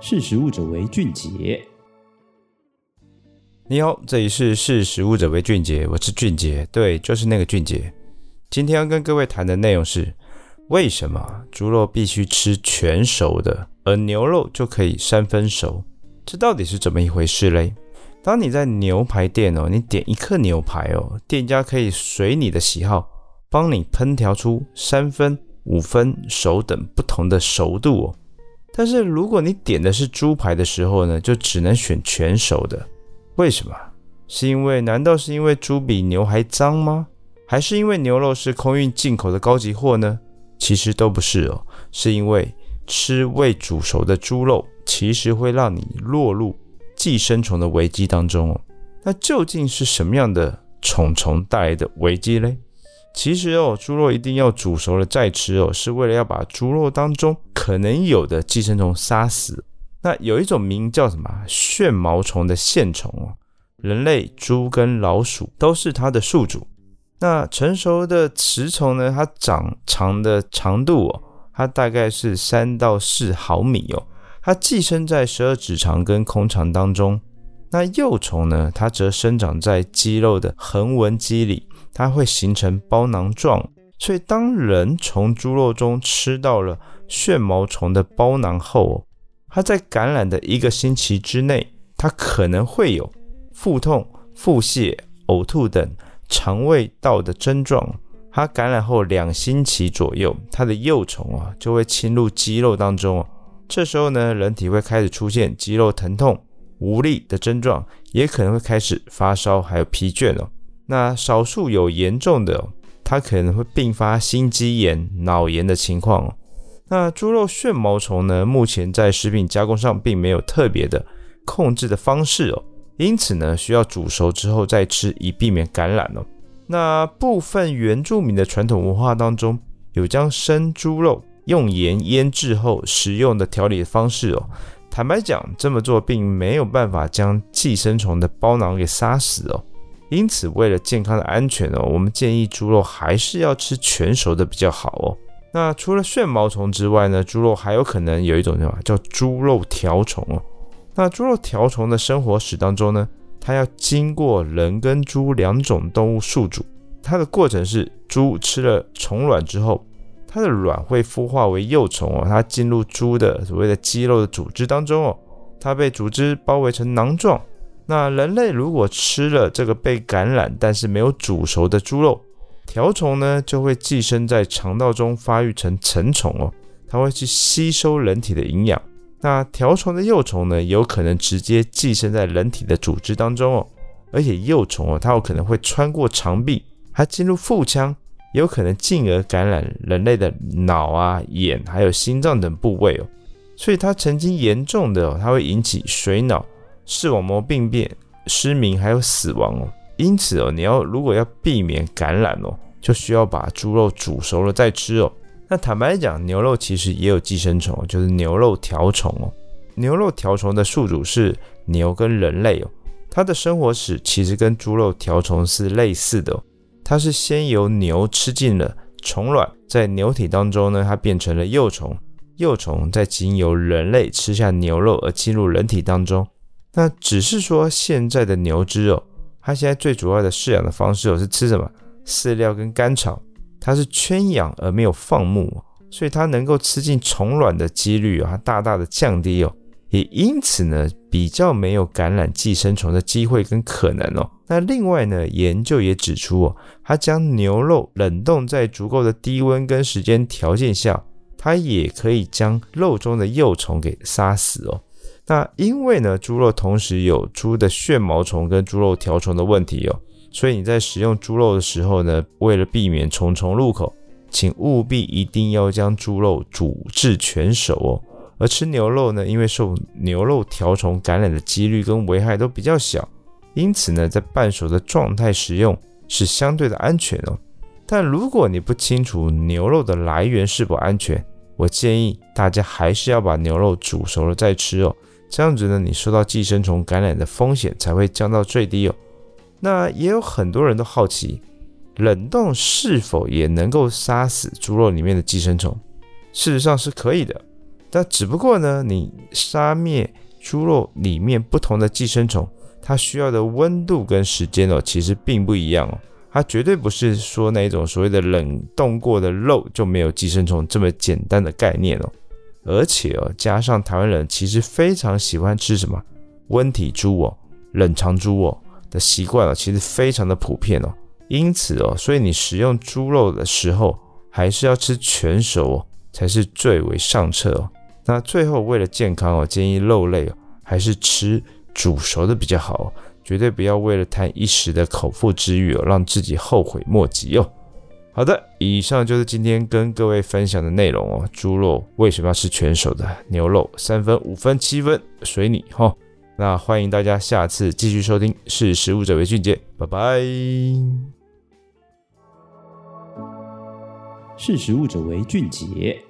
识食物者为俊杰。你好，这里是识食物者为俊杰，我是俊杰，对，就是那个俊杰。今天要跟各位谈的内容是，为什么猪肉必须吃全熟的，而牛肉就可以三分熟？这到底是怎么一回事嘞？当你在牛排店哦，你点一客牛排哦，店家可以随你的喜好，帮你烹调出三分、五分熟等不同的熟度哦。但是如果你点的是猪排的时候呢，就只能选全熟的。为什么？是因为难道是因为猪比牛还脏吗？还是因为牛肉是空运进口的高级货呢？其实都不是哦，是因为吃未煮熟的猪肉，其实会让你落入寄生虫的危机当中哦。那究竟是什么样的虫虫带来的危机嘞？其实哦，猪肉一定要煮熟了再吃哦，是为了要把猪肉当中可能有的寄生虫杀死。那有一种名叫什么旋毛虫的线虫哦，人类、猪跟老鼠都是它的宿主。那成熟的雌虫呢？它长长的长度哦，它大概是三到四毫米哦。它寄生在十二指肠跟空肠当中。那幼虫呢？它则生长在肌肉的横纹肌里，它会形成包囊状。所以，当人从猪肉中吃到了旋毛虫的包囊后，它在感染的一个星期之内，它可能会有腹痛、腹泻、呕吐等。肠胃道的症状，它感染后两星期左右，它的幼虫啊就会侵入肌肉当中。这时候呢，人体会开始出现肌肉疼痛、无力的症状，也可能会开始发烧，还有疲倦哦。那少数有严重的，它可能会并发心肌炎、脑炎的情况哦。那猪肉旋毛虫呢，目前在食品加工上并没有特别的控制的方式哦。因此呢，需要煮熟之后再吃，以避免感染哦。那部分原住民的传统文化当中，有将生猪肉用盐腌制后食用的调理方式哦。坦白讲，这么做并没有办法将寄生虫的包囊给杀死哦。因此，为了健康的安全哦，我们建议猪肉还是要吃全熟的比较好哦。那除了旋毛虫之外呢，猪肉还有可能有一种叫叫猪肉条虫哦。那猪肉条虫的生活史当中呢，它要经过人跟猪两种动物宿主，它的过程是猪吃了虫卵之后，它的卵会孵化为幼虫哦，它进入猪的所谓的肌肉的组织当中哦，它被组织包围成囊状。那人类如果吃了这个被感染但是没有煮熟的猪肉，条虫呢就会寄生在肠道中发育成成虫哦，它会去吸收人体的营养。那条虫的幼虫呢，有可能直接寄生在人体的组织当中哦，而且幼虫哦，它有可能会穿过肠壁，还进入腹腔，有可能进而感染人类的脑啊、眼还有心脏等部位哦。所以它曾经严重的哦，它会引起水脑、视网膜病变、失明还有死亡哦。因此哦，你要如果要避免感染哦，就需要把猪肉煮熟了再吃哦。那坦白讲，牛肉其实也有寄生虫，就是牛肉条虫哦。牛肉条虫的宿主是牛跟人类哦，它的生活史其实跟猪肉条虫是类似的。它是先由牛吃进了虫卵，在牛体当中呢，它变成了幼虫，幼虫再经由人类吃下牛肉而进入人体当中。那只是说现在的牛只哦，它现在最主要的饲养的方式哦是吃什么？饲料跟干草。它是圈养而没有放牧，所以它能够吃进虫卵的几率啊，它大大的降低哦，也因此呢，比较没有感染寄生虫的机会跟可能哦。那另外呢，研究也指出哦，它将牛肉冷冻在足够的低温跟时间条件下，它也可以将肉中的幼虫给杀死哦。那因为呢，猪肉同时有猪的旋毛虫跟猪肉条虫的问题哦。所以你在食用猪肉的时候呢，为了避免虫虫入口，请务必一定要将猪肉煮至全熟哦。而吃牛肉呢，因为受牛肉条虫感染的几率跟危害都比较小，因此呢，在半熟的状态食用是相对的安全哦。但如果你不清楚牛肉的来源是否安全，我建议大家还是要把牛肉煮熟了再吃哦。这样子呢，你受到寄生虫感染的风险才会降到最低哦。那也有很多人都好奇，冷冻是否也能够杀死猪肉里面的寄生虫？事实上是可以的，但只不过呢，你杀灭猪肉里面不同的寄生虫，它需要的温度跟时间哦，其实并不一样哦。它绝对不是说那种所谓的冷冻过的肉就没有寄生虫这么简单的概念哦。而且哦，加上台湾人其实非常喜欢吃什么温体猪哦、冷藏猪哦的习惯哦，其实非常的普遍哦。因此哦，所以你食用猪肉的时候，还是要吃全熟哦，才是最为上策哦。那最后为了健康哦，建议肉类哦，还是吃煮熟的比较好哦，绝对不要为了贪一时的口腹之欲哦，让自己后悔莫及哦。好的，以上就是今天跟各位分享的内容哦。猪肉为什么要吃全熟的？牛肉三分、五分、七分，随你哈。那欢迎大家下次继续收听，识食物者为俊杰，拜拜。识食物者为俊杰。